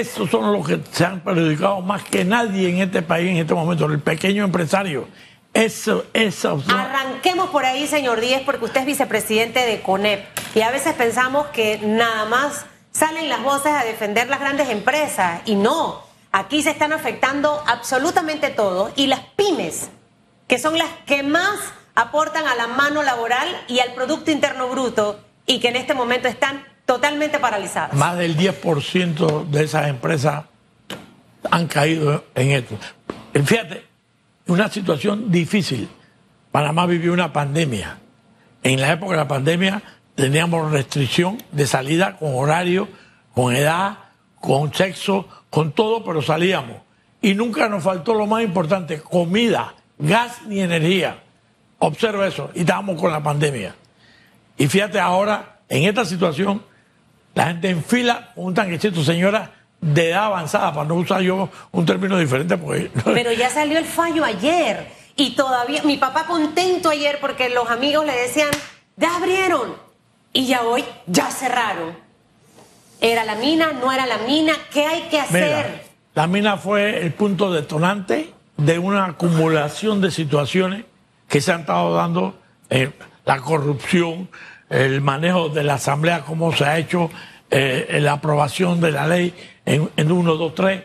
esos son los que se han perjudicado más que nadie en este país en este momento, el pequeño empresario. Eso, eso. Arranquemos por ahí, señor Díez, porque usted es vicepresidente de CONEP. Y a veces pensamos que nada más salen las voces a defender las grandes empresas. Y no, aquí se están afectando absolutamente todo. Y las pymes, que son las que más aportan a la mano laboral y al Producto Interno Bruto, y que en este momento están totalmente paralizadas. Más del 10% de esas empresas han caído en esto. Fíjate, una situación difícil. Panamá vivió una pandemia. En la época de la pandemia teníamos restricción de salida con horario, con edad, con sexo, con todo, pero salíamos. Y nunca nos faltó lo más importante, comida, gas ni energía. Observa eso. Y estábamos con la pandemia. Y fíjate ahora, en esta situación, la gente en fila un tanquecito, señora de edad avanzada, para no usar yo un término diferente. Porque... Pero ya salió el fallo ayer y todavía, mi papá contento ayer porque los amigos le decían, ya abrieron y ya hoy ya cerraron. ¿Era la mina? ¿No era la mina? ¿Qué hay que hacer? la mina fue el punto detonante de una acumulación de situaciones que se han estado dando, eh, la corrupción, el manejo de la Asamblea, cómo se ha hecho, eh, la aprobación de la ley en, en 1, 2, 3,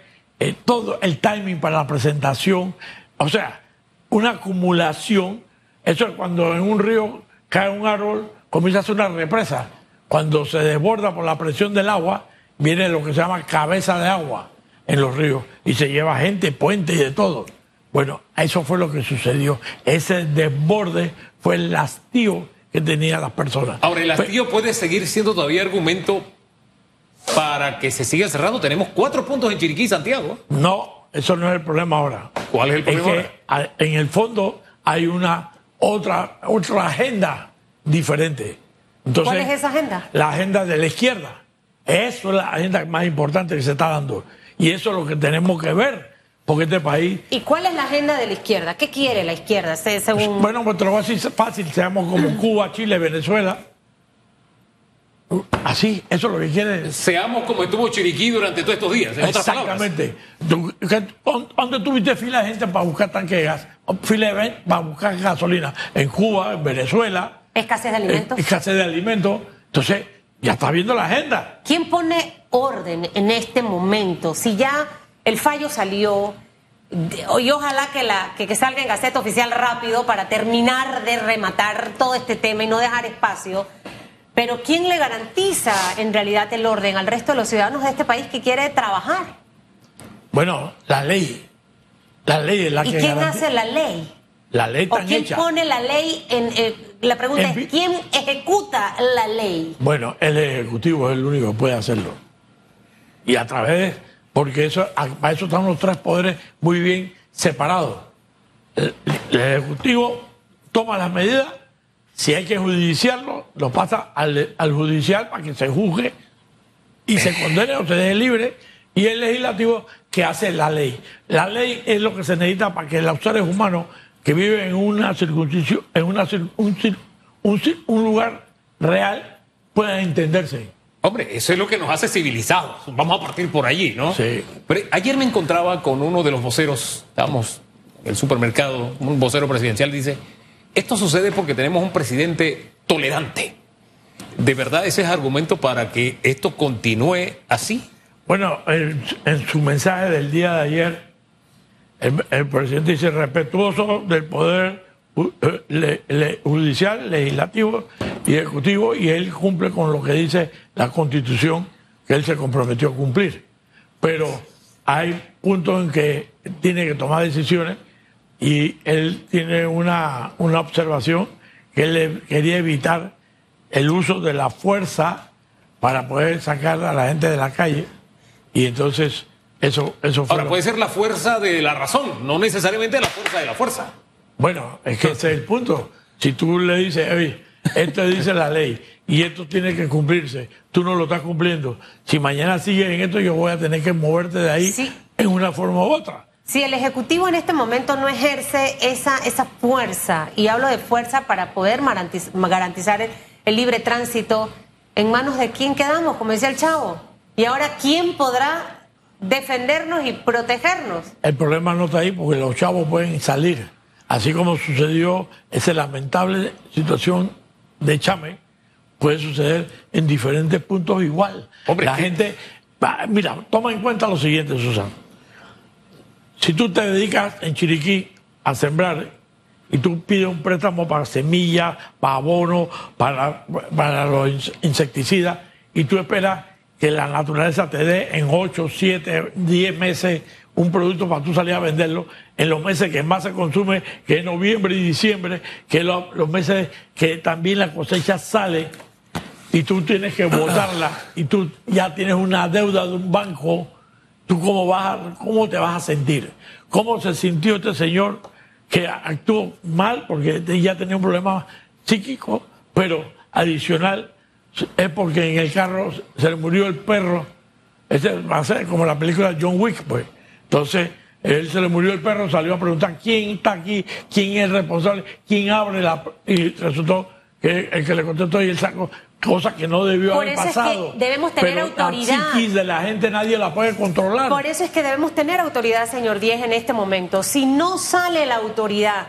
todo el timing para la presentación, o sea, una acumulación, eso es cuando en un río cae un árbol, comienza a hacer una represa, cuando se desborda por la presión del agua, viene lo que se llama cabeza de agua en los ríos y se lleva gente, puente y de todo. Bueno, eso fue lo que sucedió. Ese desborde fue el hastío que tenían las personas. Ahora, el hastío puede seguir siendo todavía argumento para que se siga cerrando. Tenemos cuatro puntos en Chiriquí, Santiago. No, eso no es el problema ahora. ¿Cuál es el problema? Es que en el fondo hay una otra, otra agenda diferente. Entonces, ¿Cuál es esa agenda? La agenda de la izquierda. Eso es la agenda más importante que se está dando. Y eso es lo que tenemos que ver porque este país... ¿Y cuál es la agenda de la izquierda? ¿Qué quiere la izquierda? Según... Bueno, pues te lo voy a decir fácil, seamos como Cuba, Chile, Venezuela. Así, eso es lo que quiere. Seamos como estuvo Chiriquí durante todos estos días. En Exactamente. ¿Dónde tuviste fila de gente para buscar tanque de gas? Fila de para buscar gasolina. En Cuba, en Venezuela. Escasez de alimentos. Escasez de alimentos. Entonces, ya está viendo la agenda. ¿Quién pone orden en este momento? Si ya el fallo salió y ojalá que, la, que, salga en Gaceta Oficial rápido para terminar de rematar todo este tema y no dejar espacio. Pero ¿quién le garantiza en realidad el orden al resto de los ciudadanos de este país que quiere trabajar? Bueno, la ley. La ley es la ¿Y quién hace la ley? La ley ¿O quién pone la ley en... Eh, la pregunta es, ¿quién ejecuta la ley? Bueno, el Ejecutivo es el único que puede hacerlo. Y a través porque eso, para eso están los tres poderes muy bien separados. El, Ejecutivo toma las medidas, si hay que judiciarlo, lo pasa al, judicial para que se juzgue y se condene o se deje libre, y el legislativo que hace la ley. La ley es lo que se necesita para que los seres humanos que viven en una circunscripción, en una, un lugar real, puedan entenderse. Hombre, eso es lo que nos hace civilizados. Vamos a partir por allí, ¿no? Sí. Pero ayer me encontraba con uno de los voceros, estábamos en el supermercado, un vocero presidencial dice, esto sucede porque tenemos un presidente tolerante. ¿De verdad ese es argumento para que esto continúe así? Bueno, en, su mensaje del día de ayer, el presidente dice respetuoso del poder eh, judicial, legislativo y ejecutivo, y él cumple con lo que dice la constitución que él se comprometió a cumplir. Pero hay puntos en que tiene que tomar decisiones y él tiene una, una observación que él quería evitar el uso de la fuerza para poder sacar a la gente de la calle y entonces eso, eso fue... Ahora puede ser la fuerza de la razón, no necesariamente la fuerza de la fuerza. Bueno, es que ese es el punto. Si tú le dices, oye, esto dice la ley y esto tiene que cumplirse, tú no lo estás cumpliendo. Si mañana sigues en esto, yo voy a tener que moverte de ahí en una forma u otra. Si el Ejecutivo en este momento no ejerce esa, esa fuerza, y hablo de fuerza para poder garantizar el, el libre tránsito, ¿en manos de quién quedamos? Como decía el chavo. Y ahora, ¿quién podrá defendernos y protegernos. El problema no está ahí porque los chavos pueden salir. Así como sucedió esa lamentable situación de Chame, puede suceder en diferentes puntos igual. Hombre, la ¿qué? gente, mira, toma en cuenta lo siguiente, Susana. Si tú te dedicas en Chiriquí a sembrar y tú pides un préstamo para semillas, para abono, para, para los ins- insecticidas, y tú esperas que la naturaleza te dé en 8, 7, 10 meses un producto para tú salir a venderlo, en los meses que más se consume, que es noviembre y diciembre, que los meses que también la cosecha sale, y tú tienes que votarla, y tú ya tienes una deuda de un banco, ¿tú cómo, vas cómo te vas a sentir? ¿Cómo se sintió este señor que actuó mal porque ya tenía un problema psíquico, pero adicional es porque en el carro se le murió el perro? Ese va a ser como la película John Wick, pues. Entonces, él se le murió el perro, salió a preguntar quién está aquí, quién es el responsable, quién abre la... Y resultó que el que le contestó y él sacó cosas que no debió Por haber eso es que pasado. debemos tener Pero autoridad. La psiquis de la gente nadie la puede controlar. Por eso es que debemos tener autoridad, señor Díez, en este momento. Si no sale la autoridad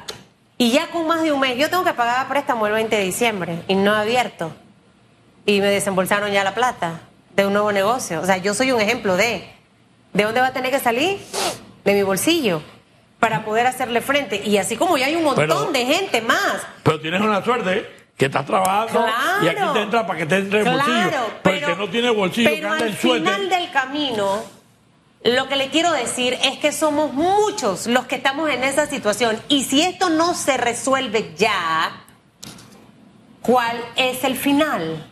y ya con más de un mes, yo tengo que pagar préstamo el 20 de diciembre y no he abierto. Y me desembolsaron ya la plata de un nuevo negocio. O sea, yo soy un ejemplo de. ¿De dónde va a tener que salir? De mi bolsillo. Para poder hacerle frente. Y así como ya hay un montón Pero- de gente más. Pero tienes una suerte que estás trabajando Claro. y aquí te entra para que te entre el bolsillo. Pero el que no tiene bolsillo, que pero anda al en suéter. final del camino, lo que le quiero decir es que somos muchos los que estamos en esa situación. Y si esto no se resuelve ya, ¿cuál es el final?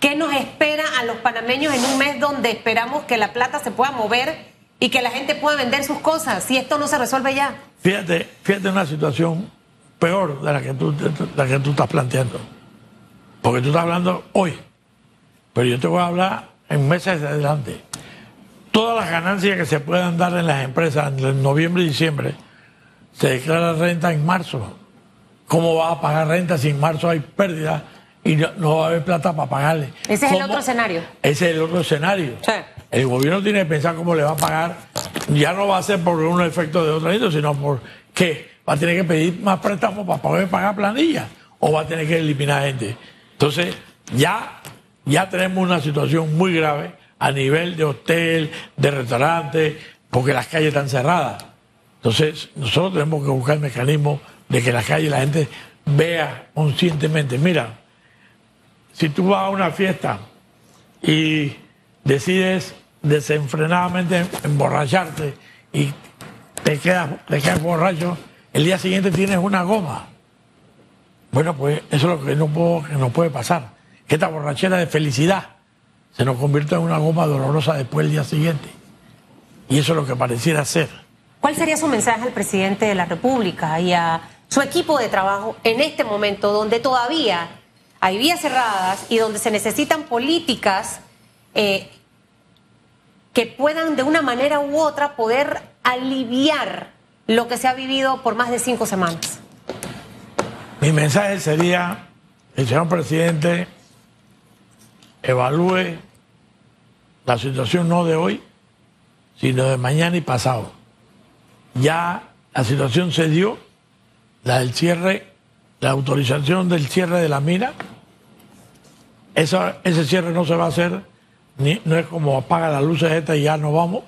¿Qué nos espera a los panameños en un mes donde esperamos que la plata se pueda mover y que la gente pueda vender sus cosas? Si esto no se resuelve ya. Fíjate, fíjate una situación peor de la que tú, de la que tú estás planteando. Porque tú estás hablando hoy, pero yo te voy a hablar en meses de adelante. Todas las ganancias que se puedan dar en las empresas en noviembre y diciembre se declara renta en marzo. ¿Cómo vas a pagar renta si en marzo hay pérdida y no, no va a haber plata para pagarle? Ese es el otro escenario. Ese es el otro escenario. Sí. El gobierno tiene que pensar cómo le va a pagar. Ya no va a ser por un efecto de otra índole, sino por qué. Va a tener que pedir más préstamos para poder pagar planillas o va a tener que eliminar gente. Entonces, ya, ya tenemos una situación muy grave a nivel de hotel, de restaurante, porque las calles están cerradas. Entonces, nosotros tenemos que buscar mecanismos de que las calles la gente vea conscientemente. Mira, si tú vas a una fiesta y decides desenfrenadamente emborracharte y te quedas, te quedas borracho, el día siguiente tienes una goma. Bueno, pues eso es lo que no, puedo, que puede pasar. Que esta borrachera de felicidad se nos convierte en una goma dolorosa después del día siguiente. Y eso es lo que pareciera ser. ¿Cuál sería su mensaje al presidente de la República y a su equipo de trabajo en este momento donde todavía hay vías cerradas y donde se necesitan políticas eh, que puedan de una manera u otra poder aliviar lo que se ha vivido por más de cinco semanas? Mi mensaje sería, el señor presidente evalúe la situación no de hoy, sino de mañana y pasado. Ya la situación se dio, la del cierre, la autorización del cierre de la mina. Esa- ese cierre no se va a hacer, ni, no es como apaga las luces estas y ya no vamos.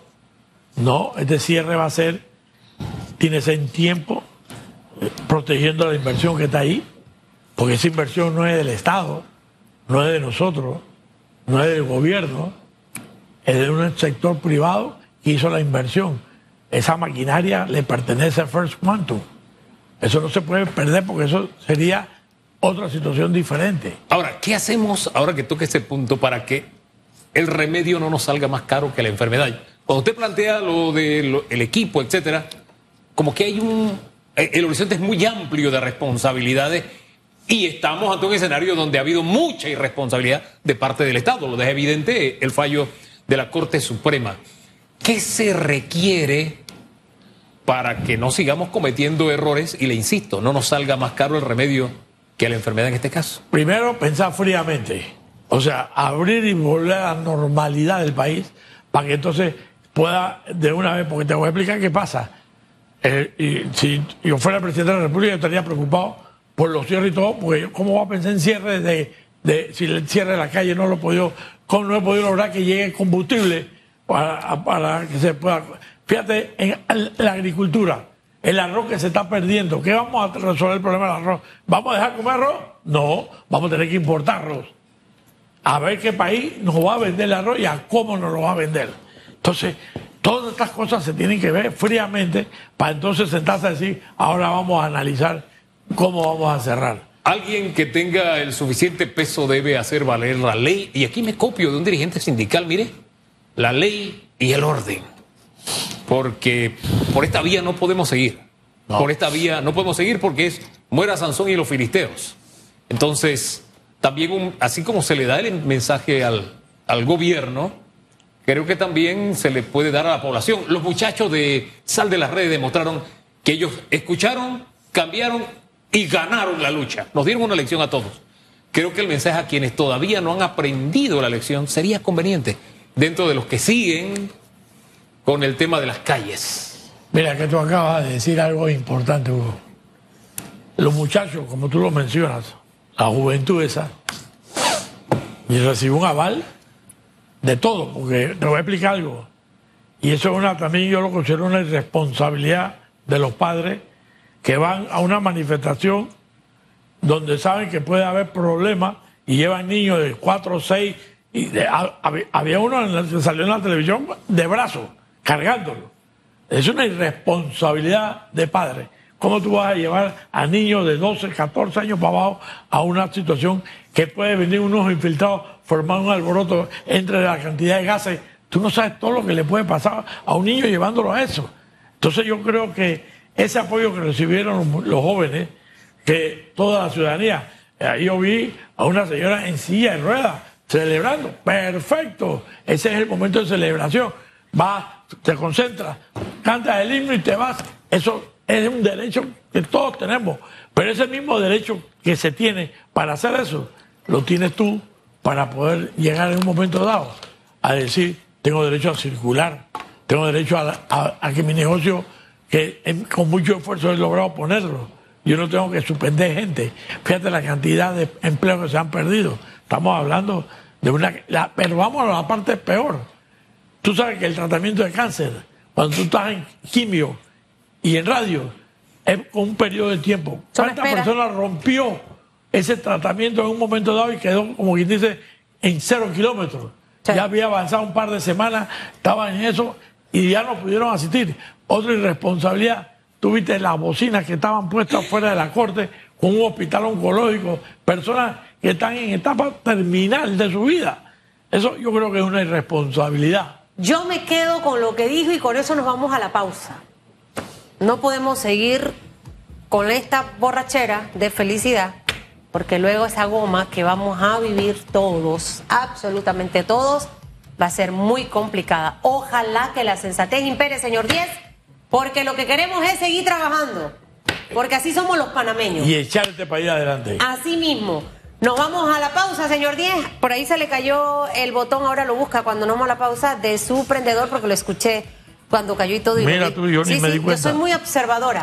No, este cierre va a ser, tiene que ser en tiempo, protegiendo la inversión que está ahí, porque esa inversión no es del Estado, no es de nosotros, no es del gobierno, es de un sector privado que hizo la inversión. Esa maquinaria le pertenece a First Quantum. Eso no se puede perder porque eso sería otra situación diferente. Ahora, ¿qué hacemos ahora que toque ese punto para que el remedio no nos salga más caro que la enfermedad? Cuando usted plantea lo del equipo, etcétera, como que hay un. eh, El horizonte es muy amplio de responsabilidades y estamos ante un escenario donde ha habido mucha irresponsabilidad de parte del Estado. Lo deja evidente el fallo de la Corte Suprema. ¿Qué se requiere para que no sigamos cometiendo errores y le insisto, no nos salga más caro el remedio que la enfermedad en este caso? Primero, pensar fríamente. O sea, abrir y volver a la normalidad del país para que entonces pueda de una vez, porque te voy a explicar qué pasa. Eh, y si yo fuera presidente de la República, yo estaría preocupado por los cierres y todo, porque ¿cómo va a pensar en cierre de, de si el cierre de la calle no lo he podido, cómo no he podido lograr que llegue combustible para, para que se pueda. Fíjate, en la agricultura, el arroz que se está perdiendo, ¿qué vamos a resolver el problema del arroz? ¿Vamos a dejar comer arroz? No, vamos a tener que importar arroz. A ver qué país nos va a vender el arroz y a cómo nos lo va a vender. Entonces, todas estas cosas se tienen que ver fríamente para entonces sentarse a decir, ahora vamos a analizar cómo vamos a cerrar. Alguien que tenga el suficiente peso debe hacer valer la ley. Y aquí me copio de un dirigente sindical, mire, la ley y el orden. Porque por esta vía no podemos seguir. Por esta vía no podemos seguir porque es muera Sansón y los filisteos. Entonces, también así como se le da el mensaje al, al gobierno, creo que también se le puede dar a la población. Los muchachos de Sal de las Redes demostraron que ellos escucharon, cambiaron y ganaron la lucha. Nos dieron una lección a todos. Creo que el mensaje a quienes todavía no han aprendido la lección sería conveniente dentro de los que siguen con el tema de las calles. Mira, que tú acabas de decir algo importante, Hugo. Los muchachos, como tú lo mencionas, la juventud esa, y recibe un aval de todo, porque te voy a explicar algo. Y eso es una, también yo lo considero una irresponsabilidad de los padres que van a una manifestación donde saben que puede haber problemas y llevan niños de 4 o 6 y había uno que salió en la televisión de brazo, cargándolo. Es una irresponsabilidad de padre. ¿Cómo tú vas a llevar a niños de 12, 14 años para abajo a una situación que puede venir unos infiltrados, formar un alboroto entre la cantidad de gases? Tú no sabes todo lo que le puede pasar a un niño llevándolo a eso. Entonces yo creo que ese apoyo que recibieron los jóvenes, que toda la ciudadanía, ahí yo vi a una señora en silla de ruedas celebrando. Perfecto. Ese es el momento de celebración. Vas, te concentras, cantas el himno y te vas. Eso es un derecho que todos tenemos. Pero ese mismo derecho que se tiene para hacer eso, lo tienes tú para poder llegar en un momento dado a decir, tengo derecho a circular, tengo derecho a, que mi negocio, que con mucho esfuerzo he logrado ponerlo, yo no tengo que suspender gente. Fíjate la cantidad de empleos que se han perdido. Estamos hablando de una... pero vamos a la parte peor. Tú sabes que el tratamiento de cáncer, cuando tú estás en quimio y en radio, es con un periodo de tiempo. ¿Cuántas persona rompió ese tratamiento en un momento dado y quedó, como quien dice, en cero kilómetros? Ya había avanzado un par de semanas, estaban en eso y ya no pudieron asistir. Otra irresponsabilidad, tuviste las bocinas que estaban puestas fuera de la corte con un hospital oncológico, personas que están en etapa terminal de su vida. Eso yo creo que es una irresponsabilidad. Yo me quedo con lo que dijo y con eso nos vamos a la pausa. No podemos seguir con esta borrachera de felicidad, porque luego esa goma que vamos a vivir todos, absolutamente todos, va a ser muy complicada. Ojalá que la sensatez impere, señor Díez, porque lo que queremos es seguir trabajando, porque así somos los panameños. Y echar este país adelante. Así mismo. Nos vamos a la pausa, señor Díez. Por ahí se le cayó el botón, ahora lo busca cuando nos vamos a la pausa de su prendedor porque lo escuché cuando cayó y todo. Mira tú, yo ni me di cuenta. Yo soy muy observadora.